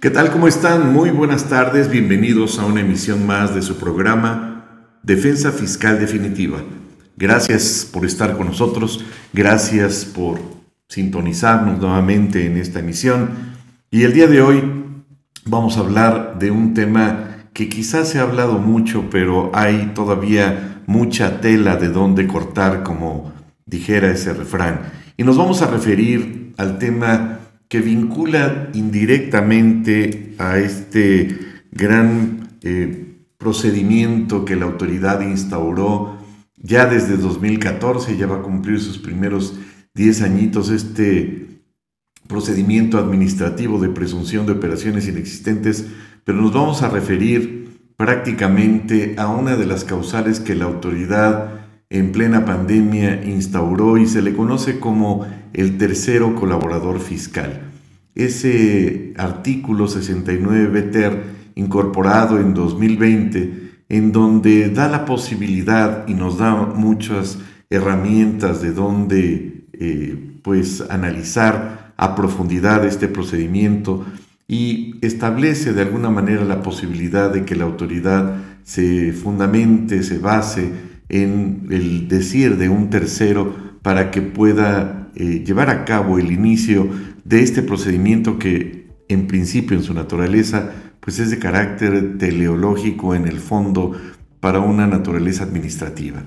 ¿Qué tal? ¿Cómo están? Muy buenas tardes. Bienvenidos a una emisión más de su programa Defensa Fiscal Definitiva. Gracias por estar con nosotros. Gracias por sintonizarnos nuevamente en esta emisión. Y el día de hoy vamos a hablar de un tema que quizás se ha hablado mucho, pero hay todavía mucha tela de dónde cortar, como dijera ese refrán. Y nos vamos a referir al tema que vincula indirectamente a este gran eh, procedimiento que la autoridad instauró ya desde 2014, ya va a cumplir sus primeros 10 añitos este procedimiento administrativo de presunción de operaciones inexistentes, pero nos vamos a referir prácticamente a una de las causales que la autoridad en plena pandemia instauró y se le conoce como el tercero colaborador fiscal. Ese artículo 69 BTER incorporado en 2020, en donde da la posibilidad y nos da muchas herramientas de donde eh, pues analizar a profundidad este procedimiento y establece de alguna manera la posibilidad de que la autoridad se fundamente, se base en el decir de un tercero para que pueda eh, llevar a cabo el inicio de este procedimiento que en principio en su naturaleza pues es de carácter teleológico en el fondo para una naturaleza administrativa.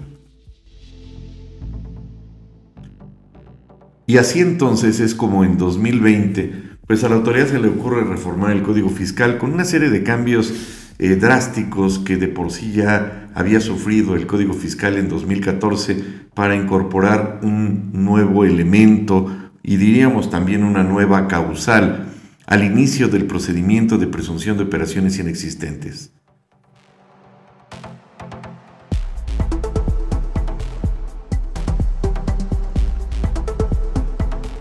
Y así entonces es como en 2020, pues a la autoridad se le ocurre reformar el Código Fiscal con una serie de cambios eh, drásticos que de por sí ya había sufrido el Código Fiscal en 2014 para incorporar un nuevo elemento y diríamos también una nueva causal al inicio del procedimiento de presunción de operaciones inexistentes.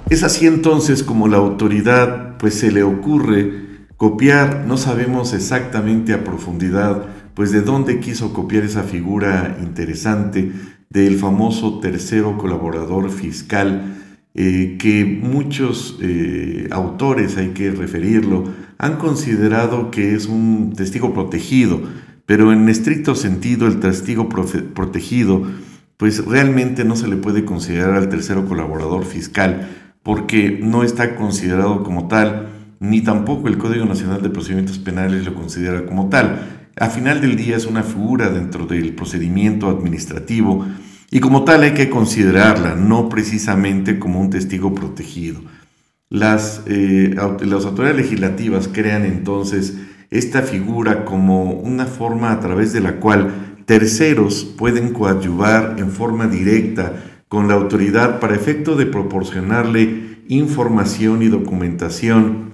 Es así entonces como la autoridad pues se le ocurre Copiar, no sabemos exactamente a profundidad, pues de dónde quiso copiar esa figura interesante del famoso tercero colaborador fiscal, eh, que muchos eh, autores, hay que referirlo, han considerado que es un testigo protegido, pero en estricto sentido el testigo protegido, pues realmente no se le puede considerar al tercero colaborador fiscal, porque no está considerado como tal ni tampoco el Código Nacional de Procedimientos Penales lo considera como tal. A final del día es una figura dentro del procedimiento administrativo y como tal hay que considerarla, no precisamente como un testigo protegido. Las, eh, las autoridades legislativas crean entonces esta figura como una forma a través de la cual terceros pueden coadyuvar en forma directa con la autoridad para efecto de proporcionarle información y documentación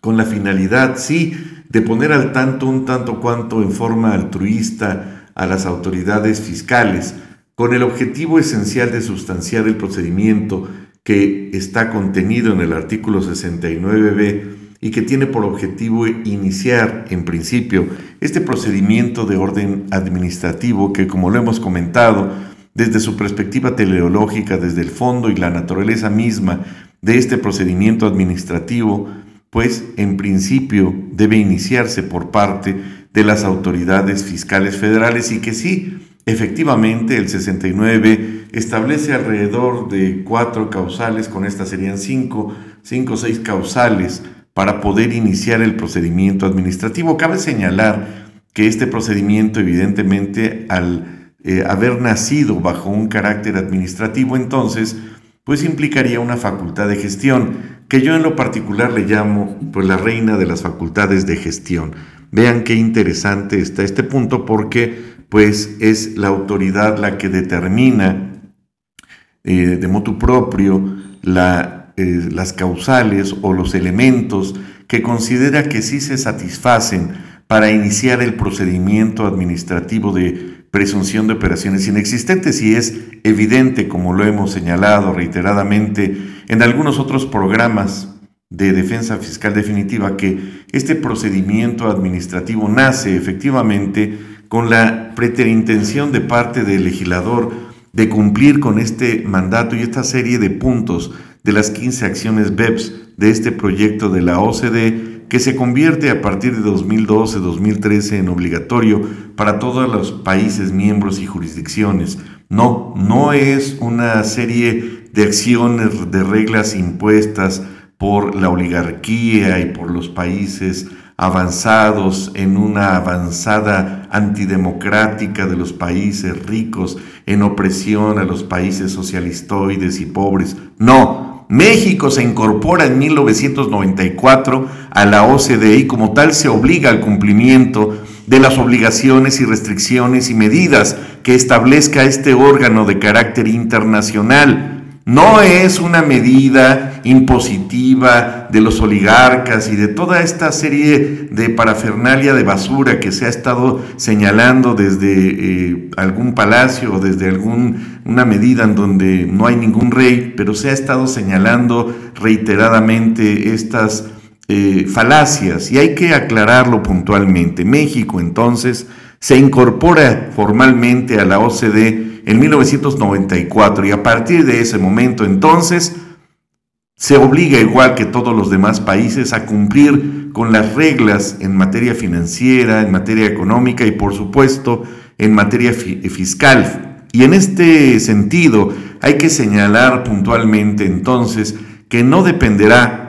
con la finalidad, sí, de poner al tanto un tanto cuanto en forma altruista a las autoridades fiscales, con el objetivo esencial de sustanciar el procedimiento que está contenido en el artículo 69b y que tiene por objetivo iniciar, en principio, este procedimiento de orden administrativo que, como lo hemos comentado, desde su perspectiva teleológica, desde el fondo y la naturaleza misma de este procedimiento administrativo, pues en principio debe iniciarse por parte de las autoridades fiscales federales y que sí, efectivamente el 69 establece alrededor de cuatro causales, con estas serían cinco, cinco o seis causales para poder iniciar el procedimiento administrativo. Cabe señalar que este procedimiento evidentemente al eh, haber nacido bajo un carácter administrativo entonces, pues implicaría una facultad de gestión que yo en lo particular le llamo pues la reina de las facultades de gestión. Vean qué interesante está este punto porque pues es la autoridad la que determina eh, de motu propio eh, las causales o los elementos que considera que sí se satisfacen para iniciar el procedimiento administrativo de presunción de operaciones inexistentes y es evidente, como lo hemos señalado reiteradamente en algunos otros programas de defensa fiscal definitiva, que este procedimiento administrativo nace efectivamente con la preterintención de parte del legislador de cumplir con este mandato y esta serie de puntos de las 15 acciones BEPS de este proyecto de la OCDE que se convierte a partir de 2012-2013 en obligatorio para todos los países miembros y jurisdicciones. No, no es una serie de acciones, de reglas impuestas por la oligarquía y por los países avanzados en una avanzada antidemocrática de los países ricos en opresión a los países socialistoides y pobres. No, México se incorpora en 1994 a la OCDE y como tal se obliga al cumplimiento de las obligaciones y restricciones y medidas que establezca este órgano de carácter internacional. No es una medida impositiva de los oligarcas y de toda esta serie de parafernalia de basura que se ha estado señalando desde eh, algún palacio o desde alguna medida en donde no hay ningún rey, pero se ha estado señalando reiteradamente estas eh, falacias y hay que aclararlo puntualmente. México entonces se incorpora formalmente a la OCDE en 1994 y a partir de ese momento entonces se obliga igual que todos los demás países a cumplir con las reglas en materia financiera, en materia económica y por supuesto en materia fiscal. Y en este sentido hay que señalar puntualmente entonces que no dependerá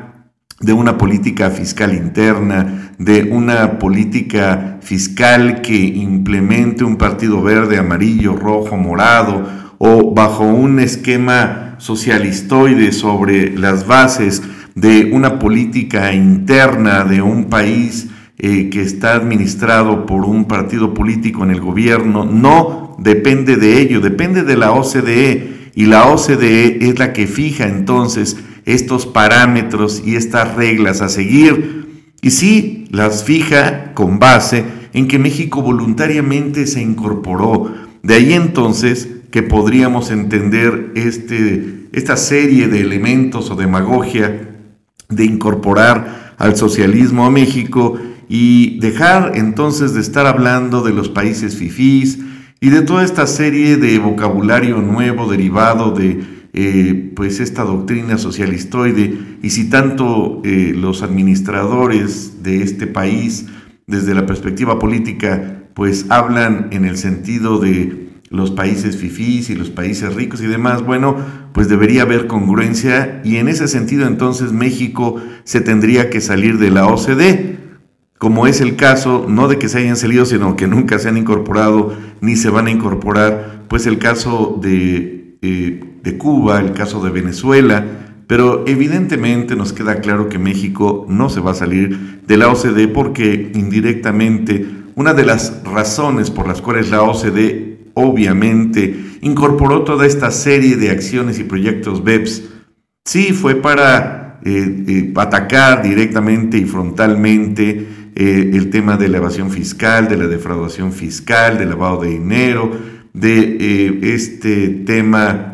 de una política fiscal interna, de una política fiscal que implemente un partido verde, amarillo, rojo, morado, o bajo un esquema socialistoide sobre las bases de una política interna de un país eh, que está administrado por un partido político en el gobierno, no depende de ello, depende de la OCDE y la OCDE es la que fija entonces estos parámetros y estas reglas a seguir. Y sí, las fija con base en que México voluntariamente se incorporó. De ahí entonces que podríamos entender este, esta serie de elementos o demagogia de incorporar al socialismo a México y dejar entonces de estar hablando de los países fifís y de toda esta serie de vocabulario nuevo derivado de eh, pues esta doctrina socialistoide y si tanto eh, los administradores de este país desde la perspectiva política pues hablan en el sentido de los países fifís y los países ricos y demás, bueno, pues debería haber congruencia y en ese sentido entonces México se tendría que salir de la OCDE, como es el caso, no de que se hayan salido, sino que nunca se han incorporado ni se van a incorporar, pues el caso de eh, Cuba, el caso de Venezuela, pero evidentemente nos queda claro que México no se va a salir de la OCDE porque indirectamente una de las razones por las cuales la OCDE obviamente incorporó toda esta serie de acciones y proyectos BEPS, sí fue para eh, eh, atacar directamente y frontalmente eh, el tema de la evasión fiscal, de la defraudación fiscal, del lavado de dinero, de este tema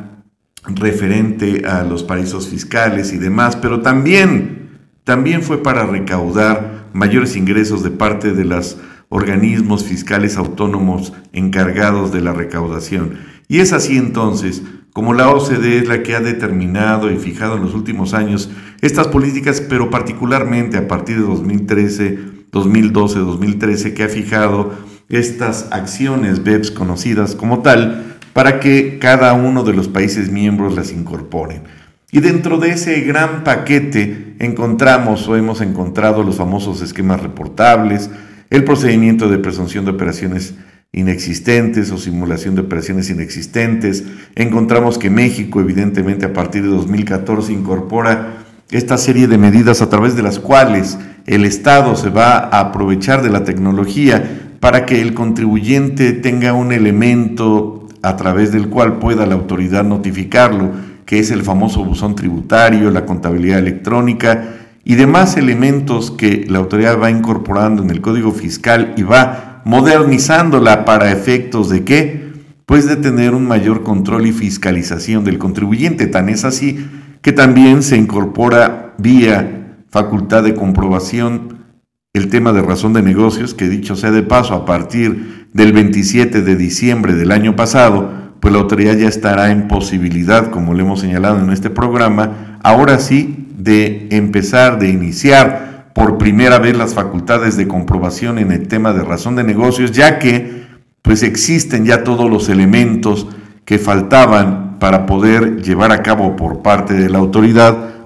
referente a los paraísos fiscales y demás, pero también, también fue para recaudar mayores ingresos de parte de los organismos fiscales autónomos encargados de la recaudación. Y es así entonces como la OCDE es la que ha determinado y fijado en los últimos años estas políticas, pero particularmente a partir de 2013, 2012, 2013, que ha fijado estas acciones BEPS conocidas como tal, para que cada uno de los países miembros las incorporen. Y dentro de ese gran paquete encontramos o hemos encontrado los famosos esquemas reportables, el procedimiento de presunción de operaciones inexistentes o simulación de operaciones inexistentes. Encontramos que México, evidentemente, a partir de 2014 incorpora esta serie de medidas a través de las cuales el Estado se va a aprovechar de la tecnología para que el contribuyente tenga un elemento a través del cual pueda la autoridad notificarlo, que es el famoso buzón tributario, la contabilidad electrónica y demás elementos que la autoridad va incorporando en el Código Fiscal y va modernizándola para efectos de qué? Pues de tener un mayor control y fiscalización del contribuyente. Tan es así que también se incorpora vía facultad de comprobación el tema de razón de negocios, que dicho sea de paso, a partir del 27 de diciembre del año pasado, pues la autoridad ya estará en posibilidad, como le hemos señalado en este programa, ahora sí, de empezar, de iniciar por primera vez las facultades de comprobación en el tema de razón de negocios, ya que pues existen ya todos los elementos que faltaban para poder llevar a cabo por parte de la autoridad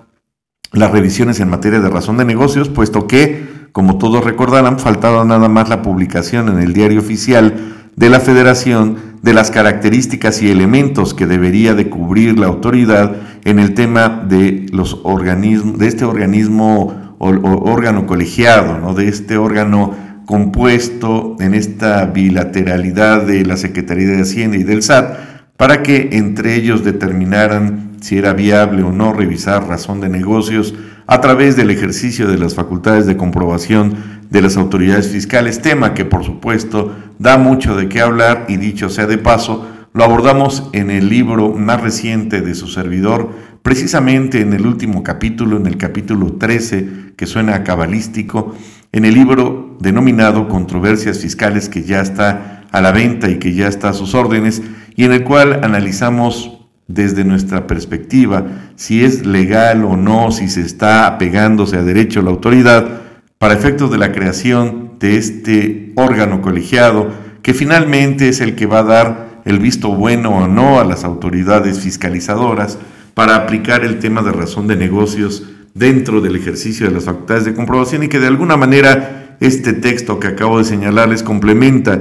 las revisiones en materia de razón de negocios, puesto que, como todos recordarán, faltaba nada más la publicación en el diario oficial de la federación de las características y elementos que debería de cubrir la autoridad en el tema de los organismos, de este organismo o, órgano colegiado, ¿no? de este órgano compuesto en esta bilateralidad de la Secretaría de Hacienda y del SAT, para que entre ellos determinaran si era viable o no revisar razón de negocios a través del ejercicio de las facultades de comprobación de las autoridades fiscales, tema que por supuesto da mucho de qué hablar y dicho sea de paso, lo abordamos en el libro más reciente de su servidor, precisamente en el último capítulo, en el capítulo 13, que suena cabalístico, en el libro denominado Controversias Fiscales, que ya está a la venta y que ya está a sus órdenes, y en el cual analizamos desde nuestra perspectiva si es legal o no, si se está apegándose a derecho la autoridad, para efectos de la creación de este órgano colegiado, que finalmente es el que va a dar el visto bueno o no a las autoridades fiscalizadoras para aplicar el tema de razón de negocios dentro del ejercicio de las facultades de comprobación y que de alguna manera este texto que acabo de señalarles complementa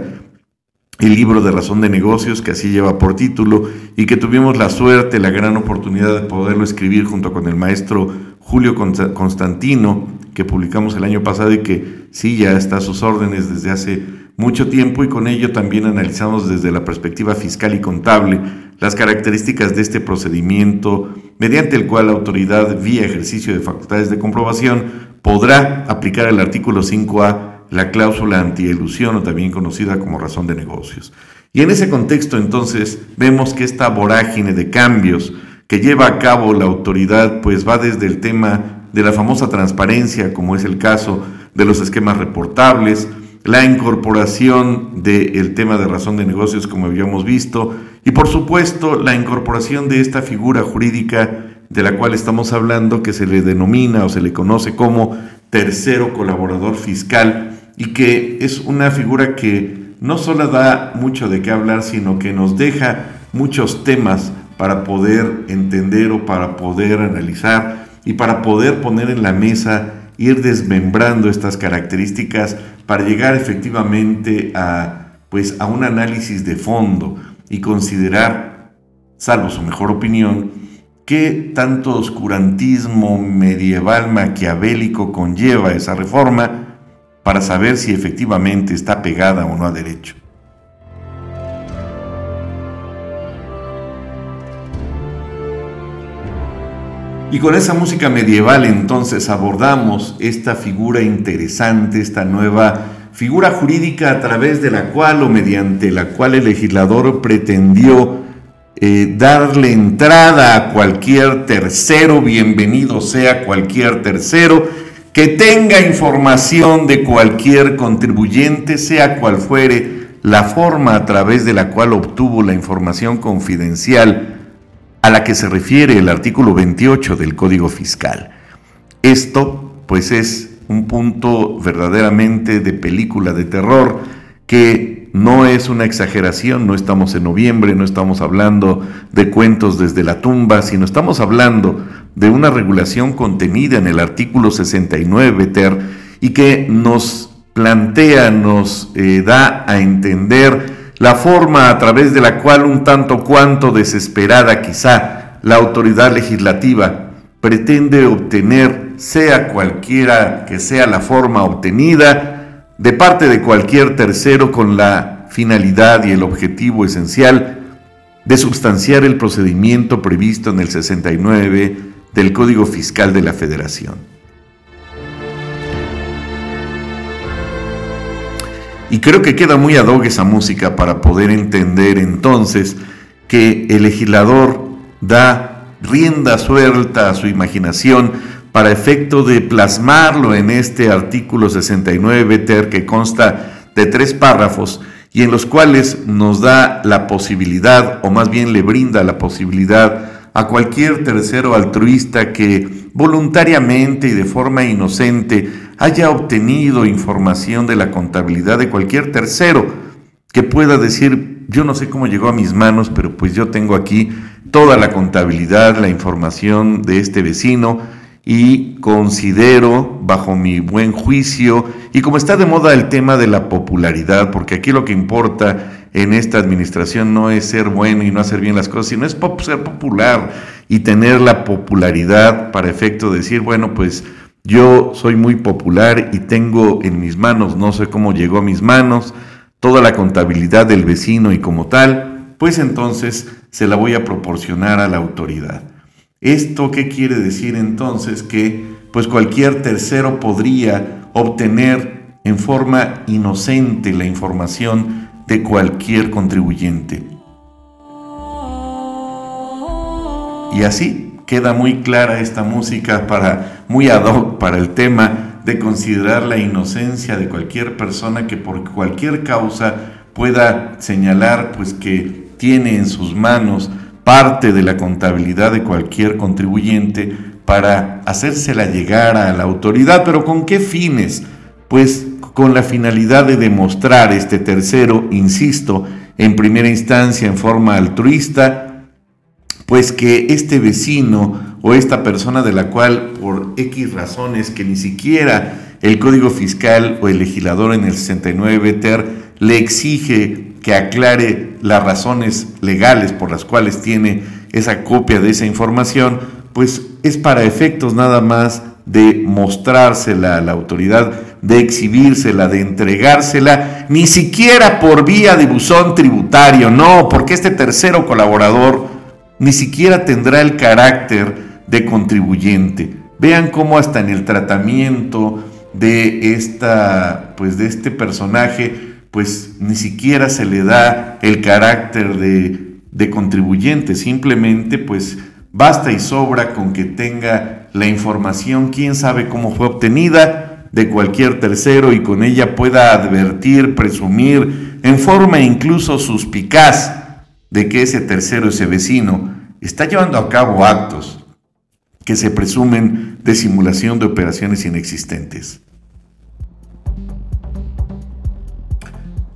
el libro de razón de negocios que así lleva por título y que tuvimos la suerte, la gran oportunidad de poderlo escribir junto con el maestro Julio Constantino, que publicamos el año pasado y que sí ya está a sus órdenes desde hace mucho tiempo y con ello también analizamos desde la perspectiva fiscal y contable las características de este procedimiento mediante el cual la autoridad, vía ejercicio de facultades de comprobación, podrá aplicar el artículo 5A la cláusula antielusión o también conocida como razón de negocios. Y en ese contexto entonces vemos que esta vorágine de cambios que lleva a cabo la autoridad pues va desde el tema de la famosa transparencia como es el caso de los esquemas reportables, la incorporación del tema de razón de negocios como habíamos visto y por supuesto la incorporación de esta figura jurídica de la cual estamos hablando que se le denomina o se le conoce como tercero colaborador fiscal y que es una figura que no solo da mucho de qué hablar, sino que nos deja muchos temas para poder entender o para poder analizar y para poder poner en la mesa, ir desmembrando estas características para llegar efectivamente a, pues, a un análisis de fondo y considerar, salvo su mejor opinión, qué tanto oscurantismo medieval maquiavélico conlleva esa reforma para saber si efectivamente está pegada o no a derecho. Y con esa música medieval entonces abordamos esta figura interesante, esta nueva figura jurídica a través de la cual o mediante la cual el legislador pretendió eh, darle entrada a cualquier tercero, bienvenido sea cualquier tercero, que tenga información de cualquier contribuyente, sea cual fuere la forma a través de la cual obtuvo la información confidencial a la que se refiere el artículo 28 del Código Fiscal. Esto, pues, es un punto verdaderamente de película de terror que no es una exageración, no estamos en noviembre, no estamos hablando de cuentos desde la tumba, sino estamos hablando de una regulación contenida en el artículo 69 ter y que nos plantea, nos eh, da a entender la forma a través de la cual un tanto cuanto desesperada quizá la autoridad legislativa pretende obtener, sea cualquiera que sea la forma obtenida, de parte de cualquier tercero con la finalidad y el objetivo esencial de substanciar el procedimiento previsto en el 69 del Código Fiscal de la Federación. Y creo que queda muy ad esa música para poder entender entonces que el legislador da rienda suelta a su imaginación para efecto de plasmarlo en este artículo 69 ter que consta de tres párrafos y en los cuales nos da la posibilidad, o más bien le brinda la posibilidad a cualquier tercero altruista que voluntariamente y de forma inocente haya obtenido información de la contabilidad de cualquier tercero que pueda decir, yo no sé cómo llegó a mis manos, pero pues yo tengo aquí toda la contabilidad, la información de este vecino y considero, bajo mi buen juicio, y como está de moda el tema de la popularidad, porque aquí lo que importa en esta administración no es ser bueno y no hacer bien las cosas, sino es ser popular y tener la popularidad para efecto de decir, bueno, pues yo soy muy popular y tengo en mis manos, no sé cómo llegó a mis manos, toda la contabilidad del vecino y como tal, pues entonces se la voy a proporcionar a la autoridad. ¿Esto qué quiere decir entonces? Que pues cualquier tercero podría obtener en forma inocente la información de cualquier contribuyente. Y así queda muy clara esta música para muy ad hoc para el tema de considerar la inocencia de cualquier persona que por cualquier causa pueda señalar pues que tiene en sus manos parte de la contabilidad de cualquier contribuyente para hacérsela llegar a la autoridad, pero ¿con qué fines? Pues con la finalidad de demostrar este tercero, insisto, en primera instancia en forma altruista, pues que este vecino o esta persona de la cual por X razones que ni siquiera el Código Fiscal o el legislador en el 69 ter le exige que aclare las razones legales por las cuales tiene esa copia de esa información, pues es para efectos nada más de mostrársela a la autoridad, de exhibírsela, de entregársela, ni siquiera por vía de buzón tributario, no, porque este tercero colaborador ni siquiera tendrá el carácter de contribuyente. Vean cómo hasta en el tratamiento de esta pues de este personaje pues ni siquiera se le da el carácter de, contribuyente, simplemente pues basta y sobra con que tenga la información, quién sabe cómo fue obtenida de cualquier tercero y con ella pueda advertir, presumir, en forma incluso suspicaz, de que ese tercero, ese vecino, está llevando a cabo actos que se presumen de simulación de operaciones inexistentes.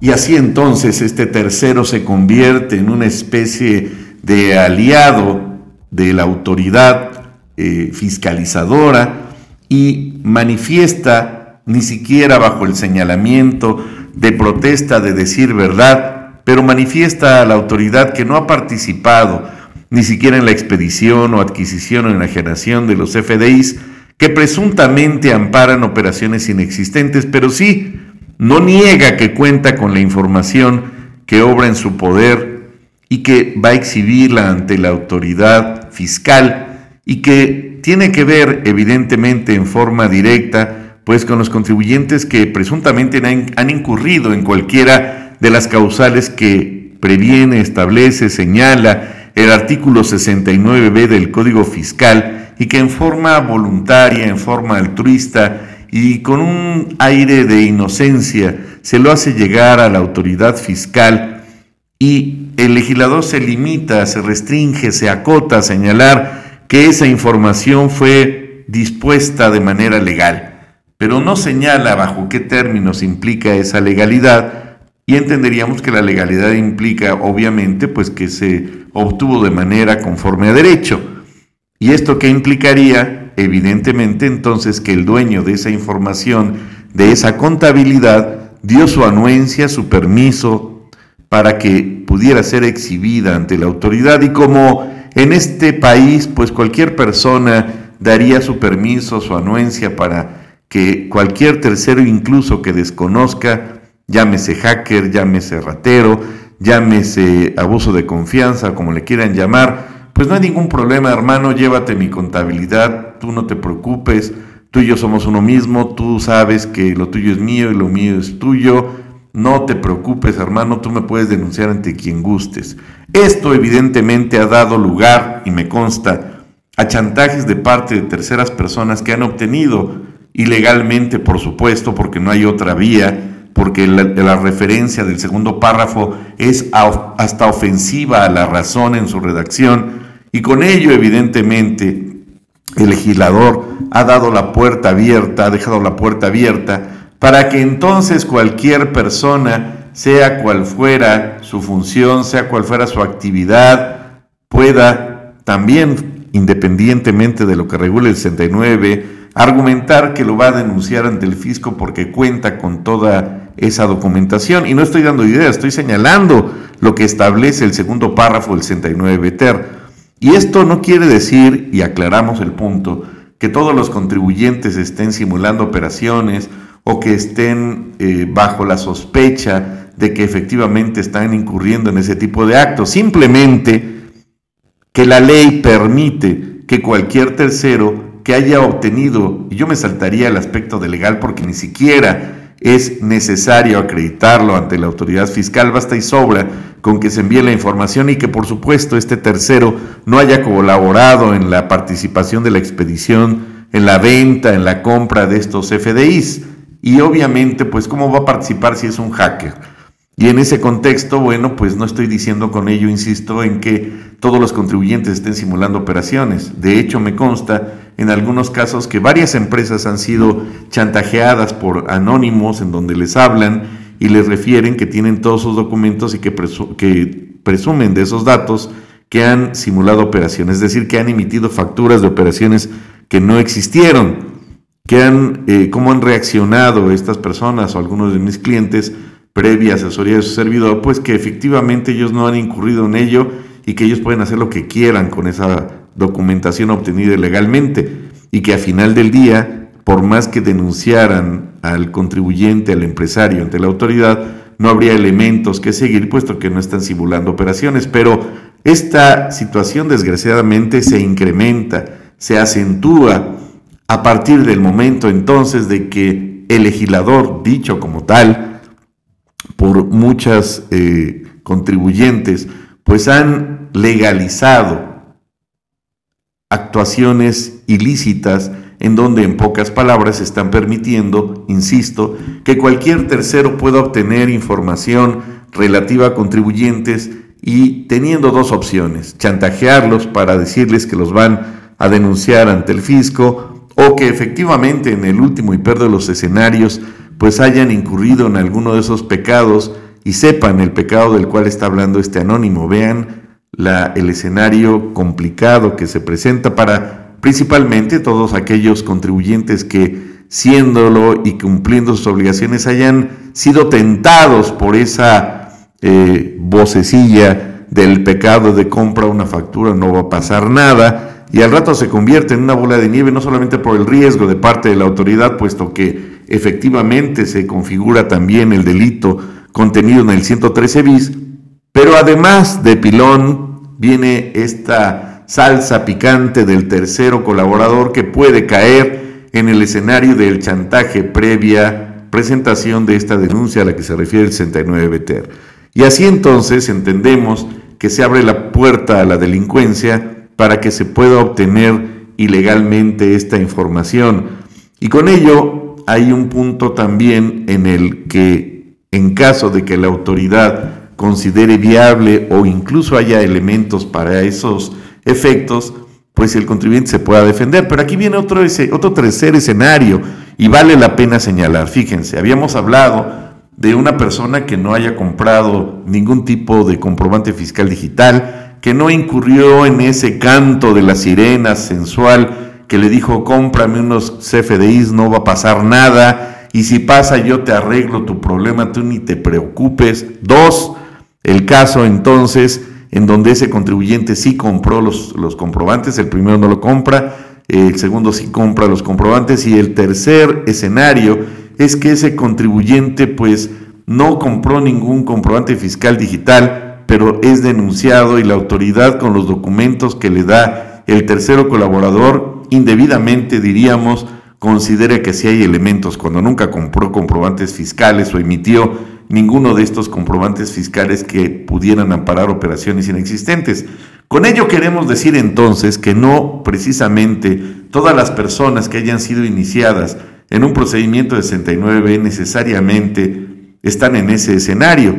Y así entonces este tercero se convierte en una especie de aliado de la autoridad eh, fiscalizadora y manifiesta ni siquiera bajo el señalamiento de protesta de decir verdad, pero manifiesta a la autoridad que no ha participado ni siquiera en la expedición o adquisición o enajenación de los FDIs que presuntamente amparan operaciones inexistentes, pero sí no niega que cuenta con la información que obra en su poder y que va a exhibirla ante la autoridad fiscal y que tiene que ver evidentemente en forma directa pues con los contribuyentes que presuntamente han, incurrido en cualquiera de las causales que previene, establece, señala el artículo 69b del Código Fiscal y que en forma voluntaria, en forma altruista, y con un aire de inocencia se lo hace llegar a la autoridad fiscal y el legislador se limita, se restringe, se acota a señalar que esa información fue dispuesta de manera legal, pero no señala bajo qué términos implica esa legalidad y entenderíamos que la legalidad implica obviamente pues que se obtuvo de manera conforme a derecho. ¿Y esto qué implicaría? Evidentemente entonces que el dueño de esa información, de esa contabilidad, dio su anuencia, su permiso para que pudiera ser exhibida ante la autoridad. Y como en este país pues cualquier persona daría su permiso, su anuencia para que cualquier tercero incluso que desconozca, llámese hacker, llámese ratero, llámese abuso de confianza, como le quieran llamar, pues no hay ningún problema, hermano, llévate mi contabilidad, tú no te preocupes, tú y yo somos uno mismo, tú sabes que lo tuyo es mío y lo mío es tuyo, no te preocupes, hermano, tú me puedes denunciar ante quien gustes. Esto evidentemente ha dado lugar, y me consta, a chantajes de parte de terceras personas que han obtenido ilegalmente, por supuesto, porque no hay otra vía, porque la, la, referencia del segundo párrafo es hasta ofensiva a la razón en su redacción, y con ello, evidentemente, el legislador ha dado la puerta abierta, ha dejado la puerta abierta para que entonces cualquier persona, sea cual fuera su función, sea cual fuera su actividad, pueda también, independientemente de lo que regule el 69, argumentar que lo va a denunciar ante el fisco porque cuenta con toda esa documentación. Y no estoy dando ideas, estoy señalando lo que establece el segundo párrafo del 69 ter. Y esto no quiere decir, y aclaramos el punto, que todos los contribuyentes estén simulando operaciones o que estén eh, bajo la sospecha de que efectivamente están incurriendo en ese tipo de actos. Simplemente que la ley permite que cualquier tercero que haya obtenido, y yo me saltaría el aspecto de legal porque ni siquiera es necesario acreditarlo ante la autoridad fiscal, basta y sobra con que se envíe la información y que por supuesto este tercero no haya colaborado en la participación de la expedición, en la venta, en la compra de estos FDIs. Y obviamente, pues, ¿cómo va a participar si es un hacker? Y en ese contexto, bueno, pues no estoy diciendo con ello, insisto, en que todos los contribuyentes estén simulando operaciones. De hecho, me consta en algunos casos que varias empresas han sido chantajeadas por anónimos en donde les hablan y les refieren que tienen todos sus documentos y que, presumen de esos datos que han simulado operaciones, es decir, que han emitido facturas de operaciones que no existieron, que han, eh, cómo han reaccionado estas personas o algunos de mis clientes previa asesoría de su servidor, pues que efectivamente ellos no han incurrido en ello y que ellos pueden hacer lo que quieran con esa documentación obtenida legalmente y que a final del día, por más que denunciaran al contribuyente, al empresario ante la autoridad, no habría elementos que seguir puesto que no están simulando operaciones. Pero esta situación desgraciadamente se incrementa, se acentúa a partir del momento entonces de que el legislador, dicho como tal, por muchas eh, contribuyentes, pues han legalizado actuaciones ilícitas en donde en pocas palabras están permitiendo, insisto, que cualquier tercero pueda obtener información relativa a contribuyentes y teniendo dos opciones, chantajearlos para decirles que los van a denunciar ante el fisco o que efectivamente en el último y peor de los escenarios pues hayan incurrido en alguno de esos pecados y sepan el pecado del cual está hablando este anónimo. Vean el escenario complicado que se presenta para principalmente todos aquellos contribuyentes que siéndolo y cumpliendo sus obligaciones hayan sido tentados por esa eh, vocecilla del pecado de compra una factura, no va a pasar nada, y al rato se convierte en una bola de nieve, no solamente por el riesgo de parte de la autoridad, puesto que efectivamente se configura también el delito contenido en el 113 bis, pero además de pilón viene esta salsa picante del tercero colaborador que puede caer en el escenario del chantaje previa presentación de esta denuncia a la que se refiere el 69 BTR. Y así entonces entendemos que se abre la puerta a la delincuencia para que se pueda obtener ilegalmente esta información. Y con ello hay un punto también en el que en caso de que la autoridad considere viable o incluso haya elementos para esos efectos, pues el contribuyente se pueda defender. Pero aquí viene otro, otro tercer escenario y vale la pena señalar. Fíjense, habíamos hablado de una persona que no haya comprado ningún tipo de comprobante fiscal digital, que no incurrió en ese canto de la sirena sensual que le dijo, cómprame unos CFDIs, no va a pasar nada, y si pasa yo te arreglo tu problema, tú ni te preocupes. Dos, el caso entonces en donde ese contribuyente sí compró los, los comprobantes, el primero no lo compra, el segundo sí compra los comprobantes, y el tercer escenario es que ese contribuyente pues no compró ningún comprobante fiscal digital, pero es denunciado y la autoridad con los documentos que le da el tercero colaborador indebidamente, diríamos, considere que si hay elementos. Cuando nunca compró comprobantes fiscales o emitió ninguno de estos comprobantes fiscales que pudieran amparar operaciones inexistentes. Con ello queremos decir entonces que no precisamente todas las personas que hayan sido iniciadas en un procedimiento de 69 necesariamente están en ese escenario.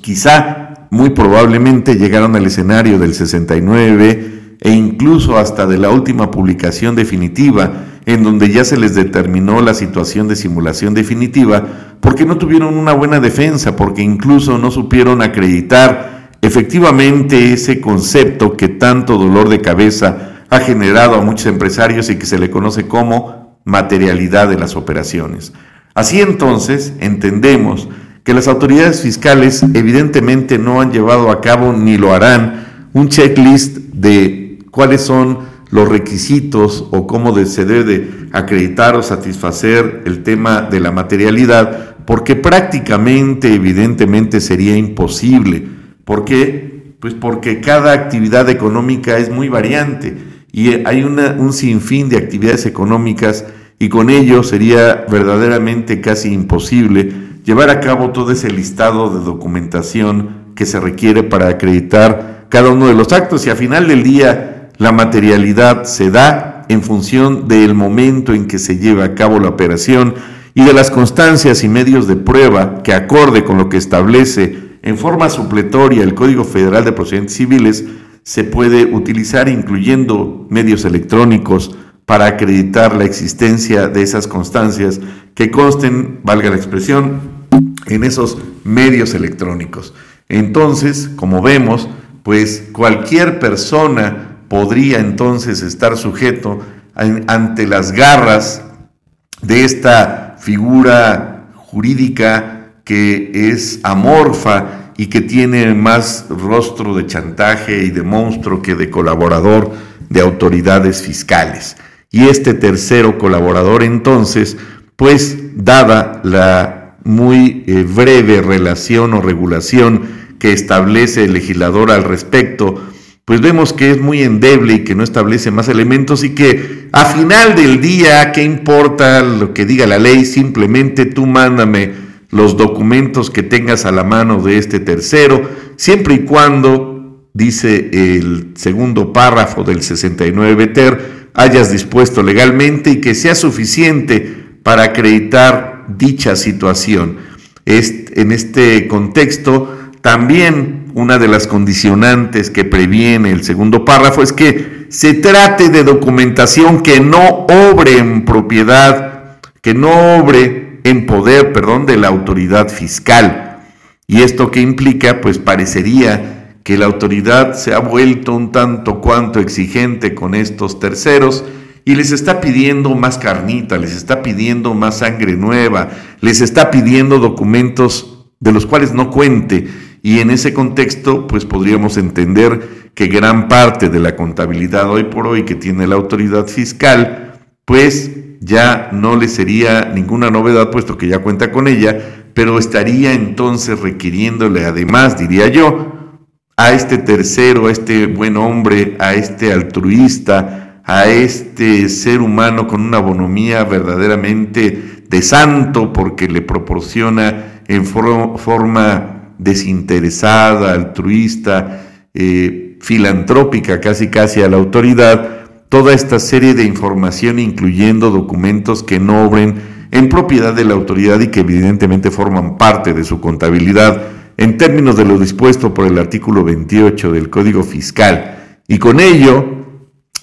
Quizá, muy probablemente llegaron al escenario del 69 e incluso hasta de la última publicación definitiva, en donde ya se les determinó la situación de simulación definitiva, porque no tuvieron una buena defensa, porque incluso no supieron acreditar efectivamente ese concepto que tanto dolor de cabeza ha generado a muchos empresarios y que se le conoce como materialidad de las operaciones. Así entonces entendemos que las autoridades fiscales evidentemente no han llevado a cabo ni lo harán un checklist de cuáles son los requisitos o cómo se debe acreditar o satisfacer el tema de la materialidad, porque prácticamente, evidentemente sería imposible. ¿Por qué? Pues porque cada actividad económica es muy variante y hay un sinfín de actividades económicas y con ello sería verdaderamente casi imposible llevar a cabo todo ese listado de documentación que se requiere para acreditar cada uno de los actos y al final del día la materialidad se da en función del momento en que se lleva a cabo la operación y de las constancias y medios de prueba que acorde con lo que establece en forma supletoria el Código Federal de Procedimientos Civiles se puede utilizar incluyendo medios electrónicos, para acreditar la existencia de esas constancias que consten, valga la expresión, en esos medios electrónicos. Entonces, como vemos, pues cualquier persona podría entonces estar sujeto ante las garras de esta figura jurídica que es amorfa y que tiene más rostro de chantaje y de monstruo que de colaborador de autoridades fiscales. Y este tercero colaborador entonces, pues dada la muy eh, breve relación o regulación que establece el legislador al respecto, pues vemos que es muy endeble y que no establece más elementos y que a final del día, ¿qué importa lo que diga la ley? Simplemente tú mándame los documentos que tengas a la mano de este tercero, siempre y cuando, dice el segundo párrafo del 69 ter, hayas dispuesto legalmente y que sea suficiente para acreditar dicha situación. En este contexto, también una de las condicionantes que previene el segundo párrafo es que se trate de documentación que no obre en propiedad, que no obre en poder, perdón, de la autoridad fiscal. ¿Y esto qué implica? Pues parecería que la autoridad se ha vuelto un tanto cuanto exigente con estos terceros y les está pidiendo más carnita, les está pidiendo más sangre nueva, les está pidiendo documentos de los cuales no cuente. Y en ese contexto, pues podríamos entender que gran parte de la contabilidad hoy por hoy que tiene la autoridad fiscal, pues ya no le sería ninguna novedad, puesto que ya cuenta con ella, pero estaría entonces requiriéndole además, diría yo, a este tercero, a este buen hombre, a este altruista, a este ser humano con una bonomía verdaderamente de santo porque le proporciona en forma desinteresada, altruista, eh, filantrópica casi casi a la autoridad, toda esta serie de información incluyendo documentos que no obren en propiedad de la autoridad y que evidentemente forman parte de su contabilidad en términos de lo dispuesto por el artículo 28 del Código Fiscal. Y con ello,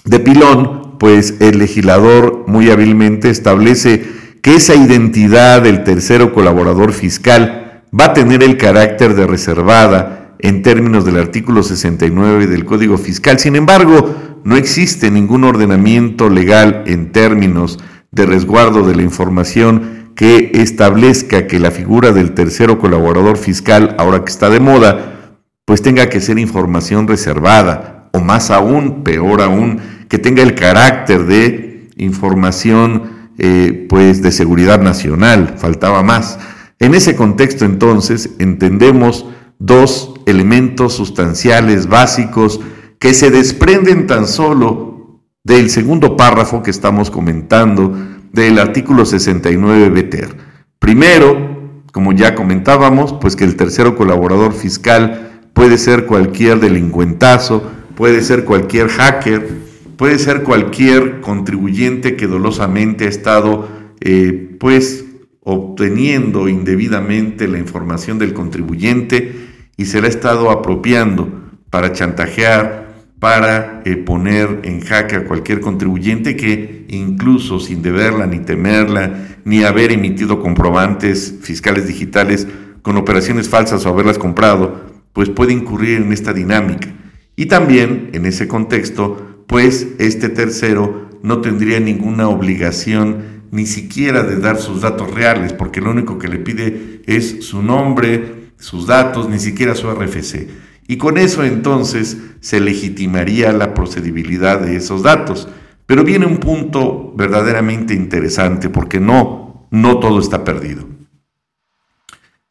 de pilón, pues el legislador muy hábilmente establece que esa identidad del tercero colaborador fiscal va a tener el carácter de reservada en términos del artículo 69 del Código Fiscal. Sin embargo, no existe ningún ordenamiento legal en términos de resguardo de la información que establezca que la figura del tercero colaborador fiscal, ahora que está de moda, pues tenga que ser información reservada, o más aún, peor aún, que tenga el carácter de información eh, pues de seguridad nacional, faltaba más. En ese contexto entonces entendemos dos elementos sustanciales básicos que se desprenden tan solo del segundo párrafo que estamos comentando, del artículo 69 BTER. Primero, como ya comentábamos, pues que el tercero colaborador fiscal puede ser cualquier delincuentazo, puede ser cualquier hacker, puede ser cualquier contribuyente que dolosamente ha estado eh, pues obteniendo indebidamente la información del contribuyente y se la ha estado apropiando para chantajear, para eh, poner en jaque a cualquier contribuyente que incluso sin deberla ni temerla, ni haber emitido comprobantes fiscales digitales con operaciones falsas o haberlas comprado, pues puede incurrir en esta dinámica. Y también en ese contexto, pues este tercero no tendría ninguna obligación ni siquiera de dar sus datos reales, porque lo único que le pide es su nombre, sus datos, ni siquiera su RFC. Y con eso entonces se legitimaría la procedibilidad de esos datos. Pero viene un punto verdaderamente interesante, porque no, no todo está perdido.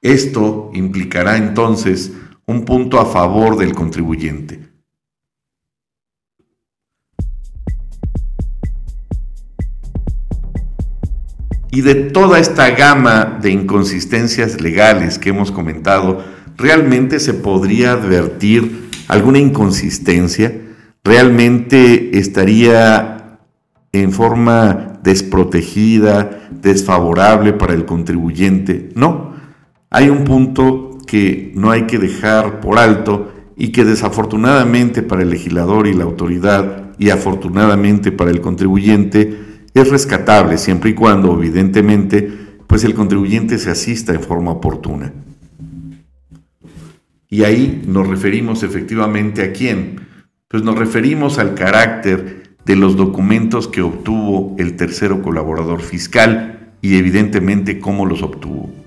Esto implicará entonces un punto a favor del contribuyente. Y de toda esta gama de inconsistencias legales que hemos comentado, ¿realmente se podría advertir alguna inconsistencia? ¿Realmente estaría en forma desprotegida, desfavorable para el contribuyente? No, hay un punto que no hay que dejar por alto y que desafortunadamente para el legislador y la autoridad y afortunadamente para el contribuyente es rescatable siempre y cuando, evidentemente, pues el contribuyente se asista en forma oportuna. Y ahí nos referimos efectivamente a quién. Pues nos referimos al carácter de los documentos que obtuvo el tercero colaborador fiscal y evidentemente cómo los obtuvo.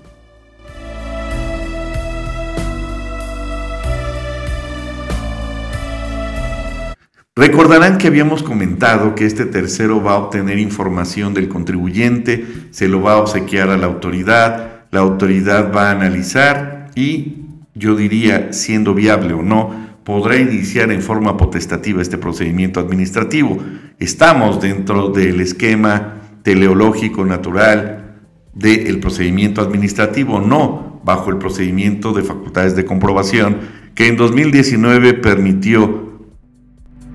Recordarán que habíamos comentado que este tercero va a obtener información del contribuyente, se lo va a obsequiar a la autoridad, la autoridad va a analizar y yo diría, siendo viable o no, podrá iniciar en forma potestativa este procedimiento administrativo. Estamos dentro del esquema teleológico natural del procedimiento administrativo, no bajo el procedimiento de facultades de comprobación que en 2019 permitió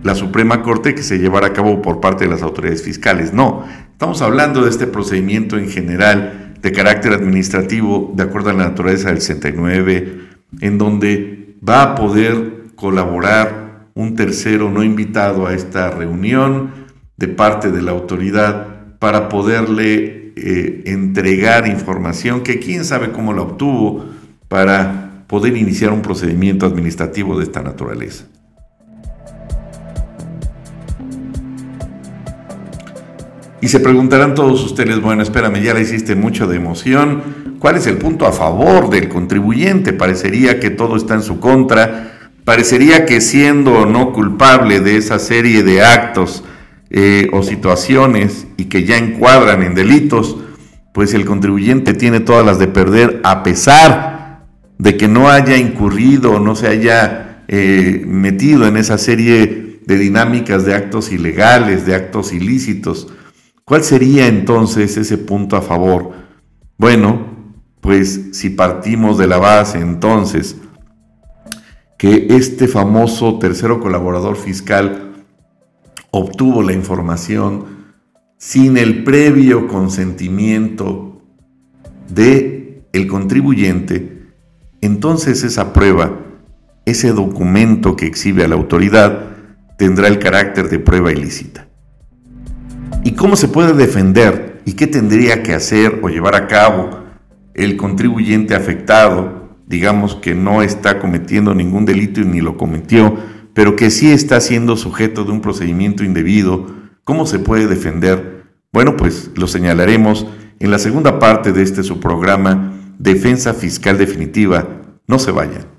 la Suprema Corte que se llevara a cabo por parte de las autoridades fiscales. No, estamos hablando de este procedimiento en general de carácter administrativo, de acuerdo a la naturaleza del 69, en donde va a poder colaborar un tercero no invitado a esta reunión de parte de la autoridad para poderle eh, entregar información que quién sabe cómo la obtuvo para poder iniciar un procedimiento administrativo de esta naturaleza. Y se preguntarán todos ustedes, bueno, espérame, ya le hiciste mucho de emoción, ¿cuál es el punto a favor del contribuyente? Parecería que todo está en su contra, parecería que siendo o no culpable de esa serie de actos eh, o situaciones y que ya encuadran en delitos, pues el contribuyente tiene todas las de perder a pesar de que no haya incurrido o no se haya eh, metido en esa serie de dinámicas de actos ilegales, de actos ilícitos. ¿Cuál sería entonces ese punto a favor? Bueno, pues si partimos de la base entonces que este famoso tercero colaborador fiscal obtuvo la información sin el previo consentimiento de el contribuyente, entonces esa prueba, ese documento que exhibe a la autoridad, tendrá el carácter de prueba ilícita. ¿Y cómo se puede defender? ¿Y qué tendría que hacer o llevar a cabo el contribuyente afectado, digamos que no está cometiendo ningún delito y ni lo cometió, pero que sí está siendo sujeto de un procedimiento indebido? ¿Cómo se puede defender? Bueno, pues lo señalaremos en la segunda parte de este su programa, Defensa Fiscal Definitiva. No se vayan.